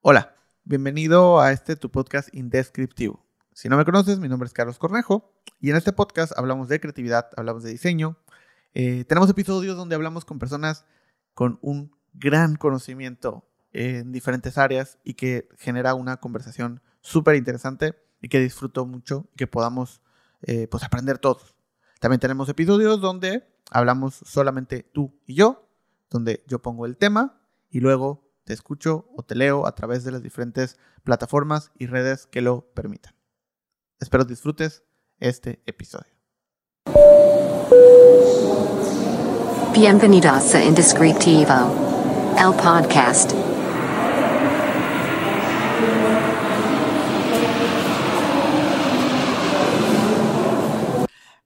Hola, bienvenido a este tu podcast indescriptivo. Si no me conoces, mi nombre es Carlos Cornejo y en este podcast hablamos de creatividad, hablamos de diseño. Eh, tenemos episodios donde hablamos con personas con un gran conocimiento en diferentes áreas y que genera una conversación súper interesante y que disfruto mucho y que podamos eh, pues aprender todos. También tenemos episodios donde hablamos solamente tú y yo, donde yo pongo el tema y luego te escucho o te leo a través de las diferentes plataformas y redes que lo permitan. Espero disfrutes este episodio. Bienvenidos a Indescriptivo, el podcast.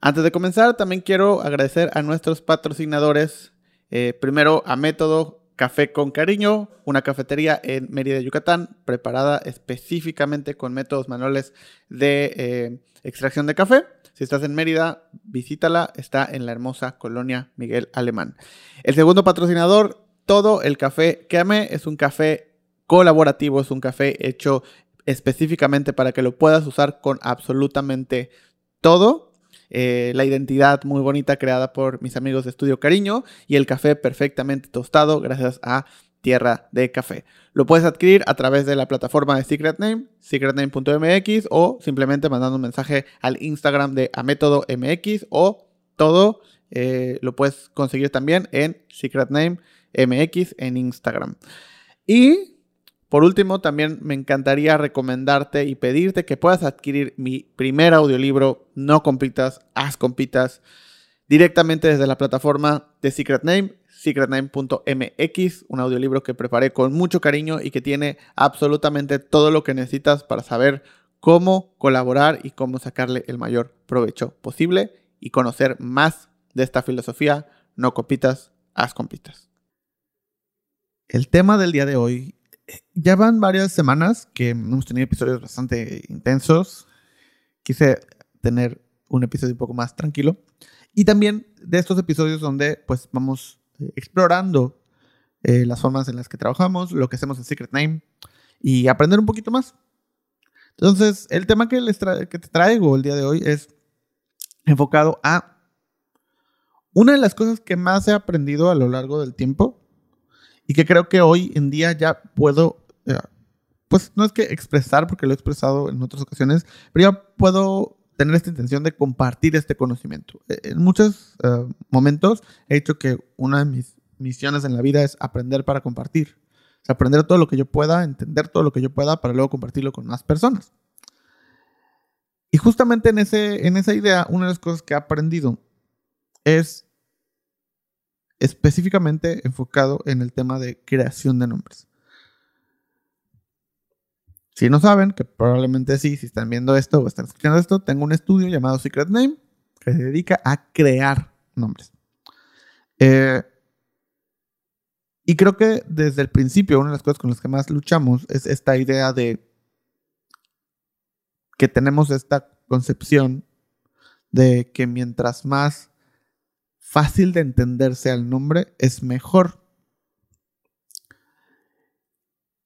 Antes de comenzar, también quiero agradecer a nuestros patrocinadores. Eh, primero a Método Café con Cariño, una cafetería en Mérida, Yucatán, preparada específicamente con métodos manuales de eh, extracción de café. Si estás en Mérida, visítala, está en la hermosa colonia Miguel Alemán. El segundo patrocinador, todo el café que amé, es un café colaborativo, es un café hecho específicamente para que lo puedas usar con absolutamente todo. Eh, la identidad muy bonita creada por mis amigos de Estudio Cariño y el café perfectamente tostado gracias a Tierra de Café. Lo puedes adquirir a través de la plataforma de Secret Name, secretname.mx o simplemente mandando un mensaje al Instagram de Amétodo MX o todo eh, lo puedes conseguir también en Secret Name MX en Instagram. Y por último, también me encantaría recomendarte y pedirte que puedas adquirir mi primer audiolibro, No Compitas, Haz Compitas, directamente desde la plataforma de Secret Name, secretname.mx, un audiolibro que preparé con mucho cariño y que tiene absolutamente todo lo que necesitas para saber cómo colaborar y cómo sacarle el mayor provecho posible y conocer más de esta filosofía, no compitas, haz compitas. El tema del día de hoy ya van varias semanas que hemos tenido episodios bastante intensos. Quise tener un episodio un poco más tranquilo. Y también de estos episodios donde pues vamos eh, explorando eh, las formas en las que trabajamos, lo que hacemos en Secret Name y aprender un poquito más. Entonces, el tema que, les que te traigo el día de hoy es enfocado a una de las cosas que más he aprendido a lo largo del tiempo y que creo que hoy en día ya puedo, eh, pues no es que expresar, porque lo he expresado en otras ocasiones, pero ya puedo tener esta intención de compartir este conocimiento. Eh, en muchos eh, momentos he dicho que una de mis misiones en la vida es aprender para compartir. O sea, aprender todo lo que yo pueda, entender todo lo que yo pueda para luego compartirlo con más personas. Y justamente en, ese, en esa idea, una de las cosas que he aprendido es específicamente enfocado en el tema de creación de nombres. Si no saben, que probablemente sí, si están viendo esto o están escuchando esto, tengo un estudio llamado Secret Name que se dedica a crear nombres. Eh, y creo que desde el principio, una de las cosas con las que más luchamos es esta idea de que tenemos esta concepción de que mientras más fácil de entenderse al nombre es mejor.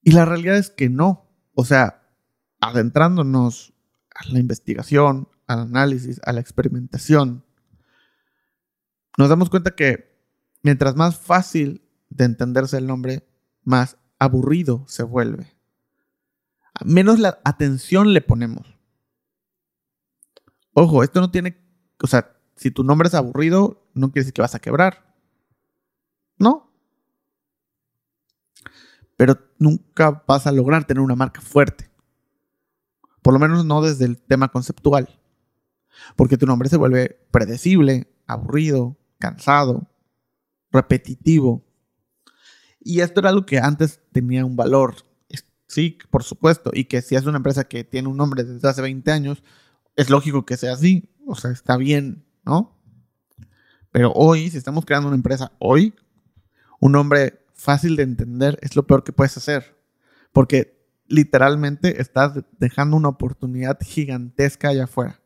Y la realidad es que no. O sea, adentrándonos a la investigación, al análisis, a la experimentación, nos damos cuenta que mientras más fácil de entenderse el nombre, más aburrido se vuelve. Menos la atención le ponemos. Ojo, esto no tiene, o sea, si tu nombre es aburrido, no quiere decir que vas a quebrar. No. Pero nunca vas a lograr tener una marca fuerte. Por lo menos no desde el tema conceptual. Porque tu nombre se vuelve predecible, aburrido, cansado, repetitivo. Y esto era algo que antes tenía un valor. Sí, por supuesto. Y que si es una empresa que tiene un nombre desde hace 20 años, es lógico que sea así. O sea, está bien ¿no? Pero hoy, si estamos creando una empresa hoy, un nombre fácil de entender es lo peor que puedes hacer. Porque literalmente estás dejando una oportunidad gigantesca allá afuera.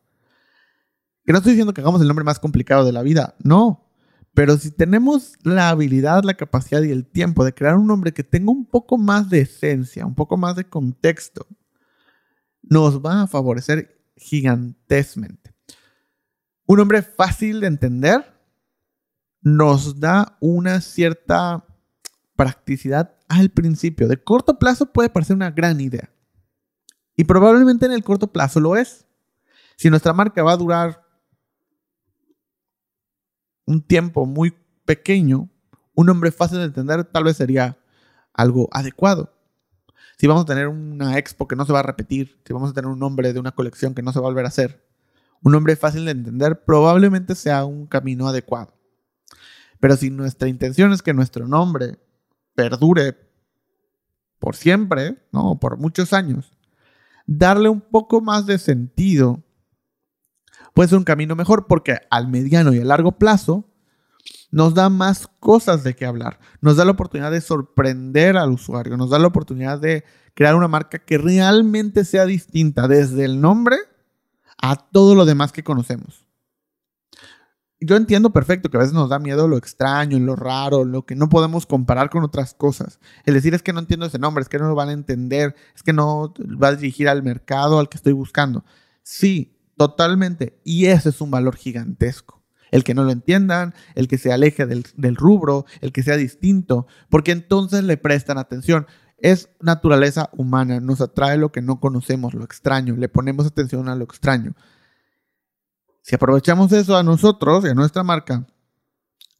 Que no estoy diciendo que hagamos el nombre más complicado de la vida, no. Pero si tenemos la habilidad, la capacidad y el tiempo de crear un nombre que tenga un poco más de esencia, un poco más de contexto, nos va a favorecer gigantesmente. Un nombre fácil de entender nos da una cierta practicidad al principio. De corto plazo puede parecer una gran idea. Y probablemente en el corto plazo lo es. Si nuestra marca va a durar un tiempo muy pequeño, un nombre fácil de entender tal vez sería algo adecuado. Si vamos a tener una expo que no se va a repetir, si vamos a tener un nombre de una colección que no se va a volver a hacer, un nombre fácil de entender probablemente sea un camino adecuado. Pero si nuestra intención es que nuestro nombre perdure por siempre, ¿no? Por muchos años, darle un poco más de sentido puede ser un camino mejor porque al mediano y a largo plazo nos da más cosas de qué hablar, nos da la oportunidad de sorprender al usuario, nos da la oportunidad de crear una marca que realmente sea distinta desde el nombre a todo lo demás que conocemos. Yo entiendo perfecto que a veces nos da miedo lo extraño, lo raro, lo que no podemos comparar con otras cosas. El decir es que no entiendo ese nombre, es que no lo van a entender, es que no va a dirigir al mercado al que estoy buscando. Sí, Totalmente. Y ese es un valor gigantesco. El que no lo entiendan, el que se aleje del, rubro, el que sea distinto, porque entonces le prestan atención. Es naturaleza humana, nos atrae lo que no conocemos, lo extraño, le ponemos atención a lo extraño. Si aprovechamos eso a nosotros y a nuestra marca,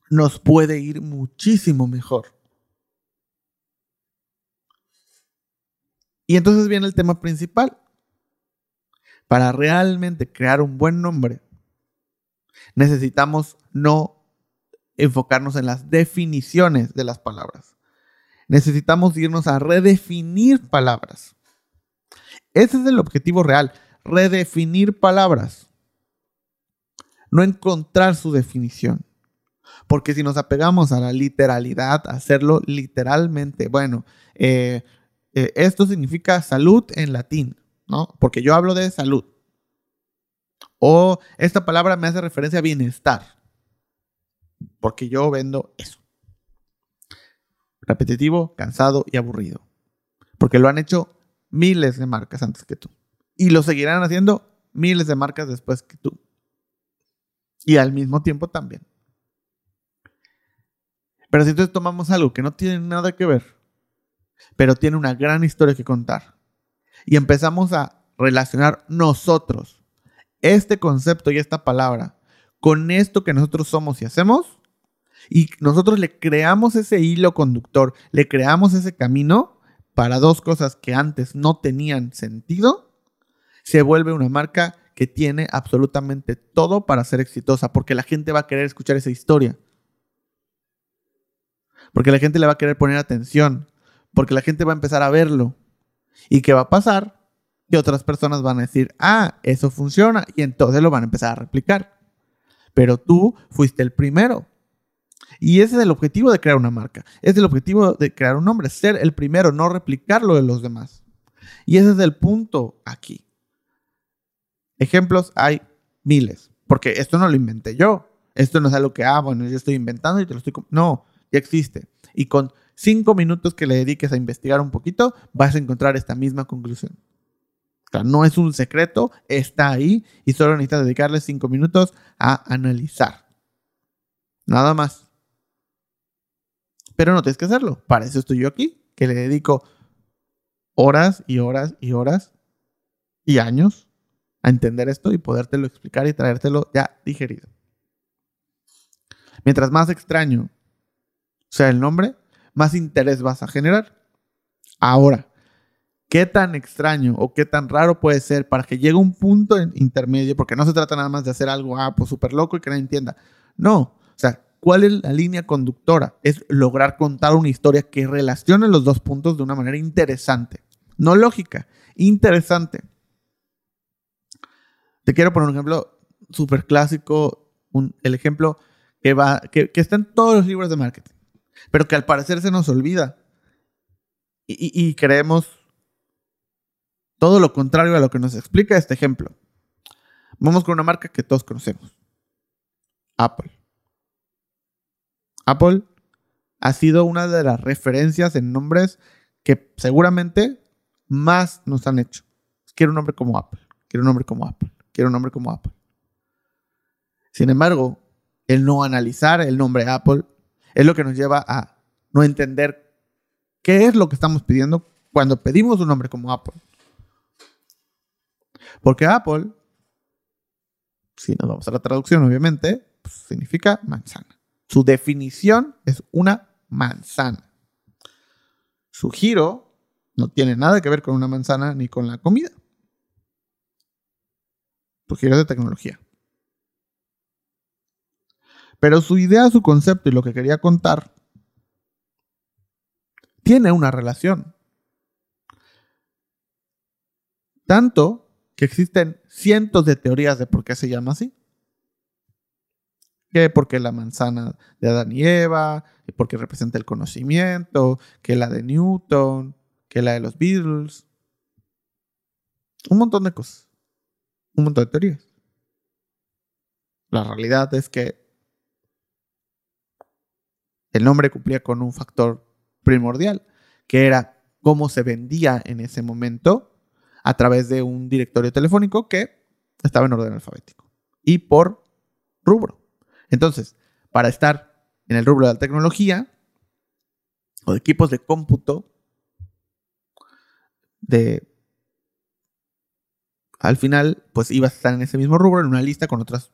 nos puede ir muchísimo mejor. Y entonces viene el tema principal, para realmente crear un buen nombre, necesitamos no enfocarnos en las definiciones de las palabras. Necesitamos irnos a redefinir palabras. Ese es el objetivo real, redefinir palabras. No encontrar su definición. Porque si nos apegamos a la literalidad, hacerlo literalmente, bueno, eh, eh, esto significa salud en latín. ¿no? Porque yo hablo de salud. O esta palabra me hace referencia a bienestar. Porque yo vendo eso. Repetitivo, cansado y aburrido. Porque lo han hecho miles de marcas antes que tú. Y lo seguirán haciendo miles de marcas después que tú. Y al mismo tiempo también. Pero si entonces tomamos algo que no tiene nada que ver, pero tiene una gran historia que contar, y empezamos a relacionar nosotros este concepto y esta palabra con esto que nosotros somos y hacemos, y nosotros le creamos ese hilo conductor, le creamos ese camino para dos cosas que antes no tenían sentido, se vuelve una marca que tiene absolutamente todo para ser exitosa, porque la gente va a querer escuchar esa historia. Porque la gente le va a querer poner atención, porque la gente va a empezar a verlo, ¿Y qué va a pasar? Que otras personas van a decir, ah, eso funciona, y entonces lo van a empezar a replicar. Pero tú fuiste el primero. Y ese es el objetivo de crear una marca. Es el objetivo de crear un nombre, ser el primero, no replicarlo de los demás. Y ese es el punto aquí. Ejemplos hay miles, porque esto no lo inventé yo. Esto no es algo que, ah, bueno, yo estoy inventando y te lo estoy... No, ya existe. Y con cinco minutos que le dediques a investigar un poquito, vas a encontrar esta misma conclusión. O sea, no es un secreto, está ahí y solo necesitas dedicarle cinco minutos a analizar. Nada más. Pero no tienes que hacerlo. Para eso estoy yo aquí, que le dedico horas y horas y horas y años a entender esto y podértelo explicar y traértelo ya digerido. Mientras más extraño sea el nombre, más interés vas a generar. Ahora, ¿qué tan extraño o qué tan raro puede ser para que llegue un punto intermedio? Porque no se trata nada más de hacer algo, ah, pues súper loco y que nadie entienda. No, ¿cuál es la línea conductora? Es lograr contar una historia que relacione los dos puntos de una manera interesante. No lógica, interesante. Te quiero poner un ejemplo súper clásico, el ejemplo que, va, que está en todos los libros de marketing pero que al parecer se nos olvida. Y, creemos todo lo contrario a lo que nos explica este ejemplo. Vamos con una marca que todos conocemos. Apple. Apple ha sido una de las referencias en nombres que seguramente más nos han hecho. Quiero un nombre como Apple, quiero un nombre como Apple, quiero un nombre como Apple. Sin embargo, el no analizar el nombre Apple es lo que nos lleva a no entender qué es lo que estamos pidiendo cuando pedimos un nombre como Apple. Porque Apple, si nos vamos a la traducción, obviamente, pues, significa manzana. Su definición es una manzana. Su giro no tiene nada que ver con una manzana ni con la comida. Su giro es de tecnología. Pero su idea, su concepto y lo que quería contar tiene una relación. Tanto que existen cientos de teorías de por qué se llama así. Que porque la manzana de Adán y Eva, porque representa el conocimiento, que la de Newton, que la de los Beatles. Un montón de cosas. Un montón de teorías. La realidad es que el nombre cumplía con un factor primordial, que era cómo se vendía en ese momento a través de un directorio telefónico que estaba en orden alfabético y por rubro. Entonces, para estar en el rubro de la tecnología o de equipos de cómputo, de al final, pues ibas a estar en ese mismo rubro, en una lista con otras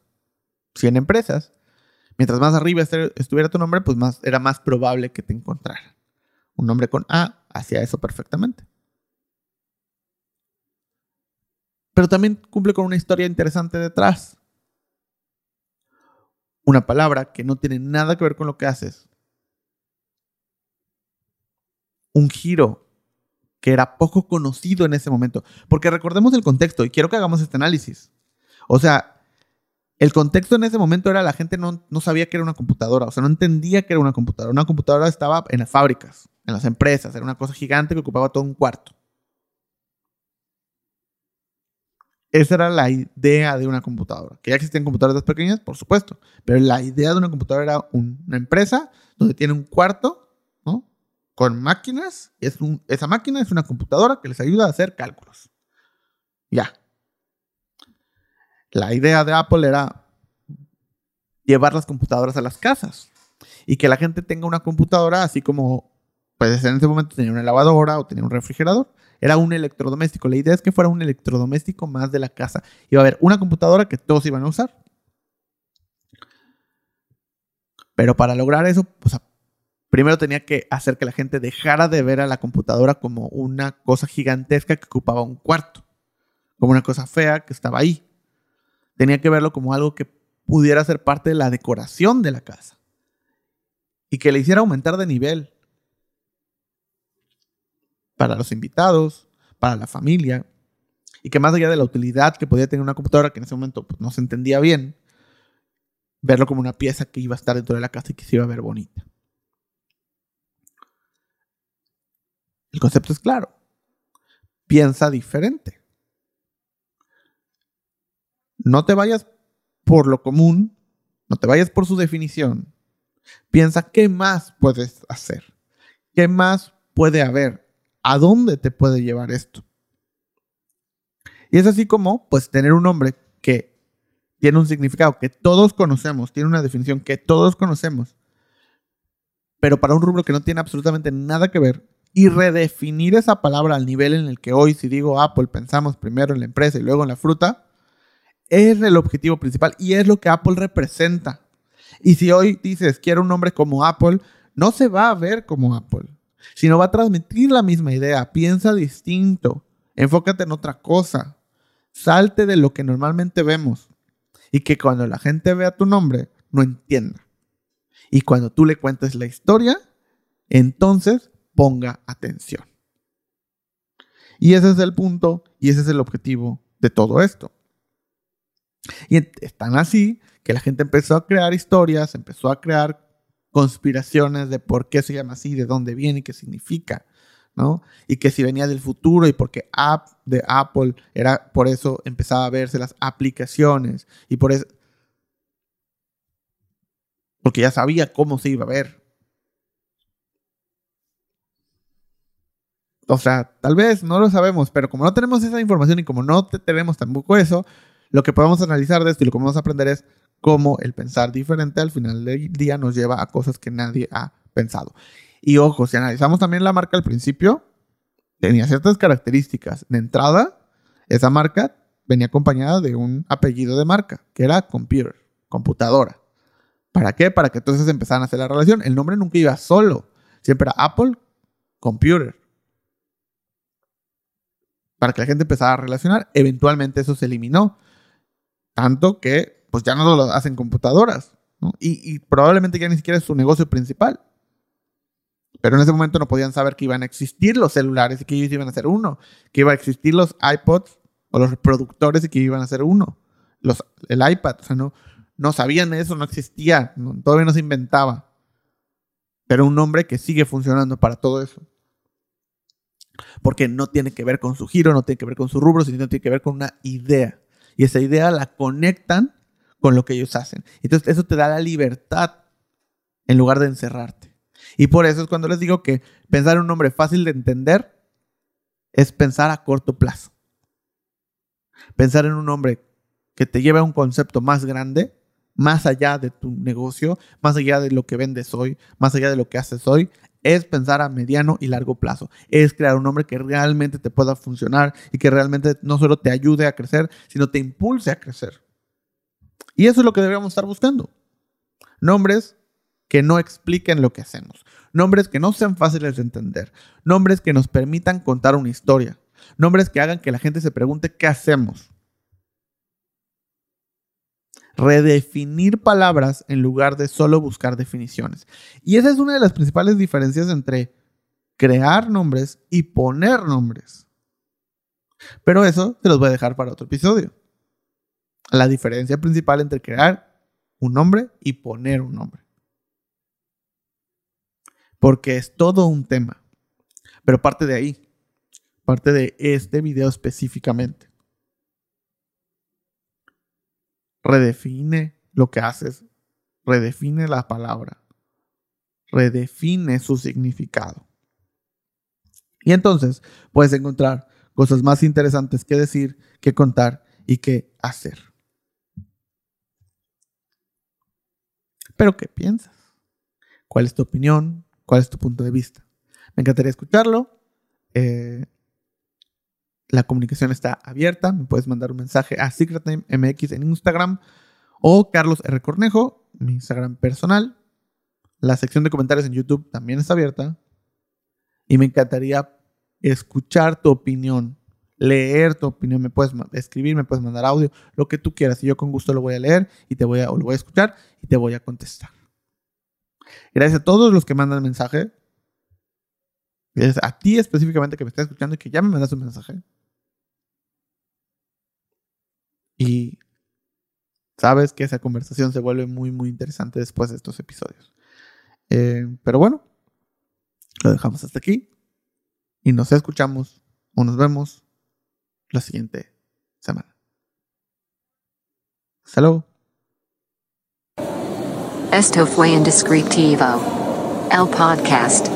100 empresas. Mientras más arriba estuviera tu nombre, pues más, era más probable que te encontrara. Un nombre con A hacía eso perfectamente. Pero también cumple con una historia interesante detrás. Una palabra que no tiene nada que ver con lo que haces. Un giro que era poco conocido en ese momento. Porque recordemos el contexto y quiero que hagamos este análisis. O sea, el contexto en ese momento era la gente no, no, sabía que era una computadora, o sea, no entendía que era una computadora. Una computadora estaba en las fábricas, en las empresas, era una cosa gigante que ocupaba todo un cuarto. Esa era la idea de una computadora. Que ya existían computadoras pequeñas, por supuesto, pero la idea de una computadora era una empresa donde tiene un cuarto, ¿no? Con máquinas, esa máquina es una computadora que les ayuda a hacer cálculos. Ya, la idea de Apple era llevar las computadoras a las casas y que la gente tenga una computadora así como, pues en ese momento tenía una lavadora o tenía un refrigerador. Era un electrodoméstico. La idea es que fuera un electrodoméstico más de la casa. Iba a haber una computadora que todos iban a usar. Pero para lograr eso, primero tenía que hacer que la gente dejara de ver a la computadora como una cosa gigantesca que ocupaba un cuarto, como una cosa fea que estaba ahí tenía que verlo como algo que pudiera ser parte de la decoración de la casa y que le hiciera aumentar de nivel para los invitados, para la familia, y que más allá de la utilidad que podía tener una computadora que en ese momento pues, no se entendía bien, verlo como una pieza que iba a estar dentro de la casa y que se iba a ver bonita. El concepto es claro. Piensa diferente. No te vayas por lo común, no te vayas por su definición. Piensa qué más puedes hacer, qué más puede haber, a dónde te puede llevar esto. Y es así como, pues, tener un nombre que tiene un significado que todos conocemos, tiene una definición que todos conocemos, pero para un rubro que no tiene absolutamente nada que ver, y redefinir esa palabra al nivel en el que hoy, si digo Apple, pensamos primero en la empresa y luego en la fruta, es el objetivo principal y es lo que Apple representa. Y si hoy dices, quiero un nombre como Apple, no se va a ver como Apple, sino va a transmitir la misma idea. Piensa distinto, enfócate en otra cosa, salte de lo que normalmente vemos y que cuando la gente vea tu nombre no entienda. Y cuando tú le cuentes la historia, entonces ponga atención. Y ese es el punto y ese es el objetivo de todo esto. Y están así que la gente empezó a crear historias, empezó a crear conspiraciones de por qué se llama así, de dónde viene y qué significa, ¿no? Y que si venía del futuro y porque app de Apple era por eso empezaba a verse las aplicaciones y por eso Porque ya sabía cómo se iba a ver. O sea, tal vez no lo sabemos, pero como no tenemos esa información y como no tenemos tampoco eso, lo que podemos analizar de esto y lo que vamos a aprender es cómo el pensar diferente al final del día nos lleva a cosas que nadie ha pensado. Y ojo, si analizamos también la marca al principio, tenía ciertas características. De entrada, esa marca venía acompañada de un apellido de marca, que era computer, computadora. ¿Para qué? Para que entonces empezaran a hacer la relación. El nombre nunca iba solo. Siempre era Apple Computer. Para que la gente empezara a relacionar. Eventualmente eso se eliminó. Tanto que pues ya no lo hacen computadoras. Y, probablemente ya ni siquiera es su negocio principal. Pero en ese momento no podían saber que iban a existir los celulares y que ellos iban a ser uno. Que iban a existir los iPods o los reproductores y que iban a ser uno. Los, el iPad. O sea, no, no sabían eso, no existía. todavía no se inventaba. Pero un nombre que sigue funcionando para todo eso. Porque no tiene que ver con su giro, no tiene que ver con su rubro, sino tiene que ver con una idea. Y esa idea la conectan con lo que ellos hacen. Entonces eso te da la libertad en lugar de encerrarte. Y por eso es cuando les digo que pensar en un nombre fácil de entender es pensar a corto plazo. Pensar en un nombre que te lleve a un concepto más grande, más allá de tu negocio, más allá de lo que vendes hoy, más allá de lo que haces hoy, es pensar a mediano y largo plazo. Es crear un nombre que realmente te pueda funcionar y que realmente no solo te ayude a crecer, sino te impulse a crecer. Y eso es lo que deberíamos estar buscando. Nombres que no expliquen lo que hacemos. Nombres que no sean fáciles de entender. Nombres que nos permitan contar una historia. Nombres que hagan que la gente se pregunte qué hacemos. Redefinir palabras en lugar de solo buscar definiciones. Y esa es una de las principales diferencias entre crear nombres y poner nombres. Pero eso te los voy a dejar para otro episodio la diferencia principal entre crear un nombre y poner un nombre. Porque es todo un tema. Pero parte de ahí. Parte de este video específicamente. Redefine lo que haces. Redefine la palabra. Redefine su significado. Y entonces puedes encontrar cosas más interesantes que decir, que contar y que hacer. Pero, ¿qué piensas? ¿Cuál es tu opinión? ¿Cuál es tu punto de vista? Me encantaría escucharlo. Eh, la comunicación está abierta. Me puedes mandar un mensaje a SecretNameMX en Instagram o Carlos R. Cornejo, mi Instagram personal. La sección de comentarios en YouTube también está abierta. Y me encantaría escuchar tu opinión, leer tu opinión. Me puedes escribir, me puedes mandar audio, lo que tú quieras. Y yo con gusto lo voy a leer y te voy a, o lo voy a escuchar y te voy a contestar. Gracias a todos los que mandan mensaje. Gracias a ti específicamente que me estás escuchando y que ya me mandas un mensaje. Y sabes que esa conversación se vuelve muy, muy interesante después de estos episodios. Eh, pero bueno, lo dejamos hasta aquí. Y nos escuchamos o nos vemos la siguiente semana. Hasta Esto fue Indescriptivo. El podcast.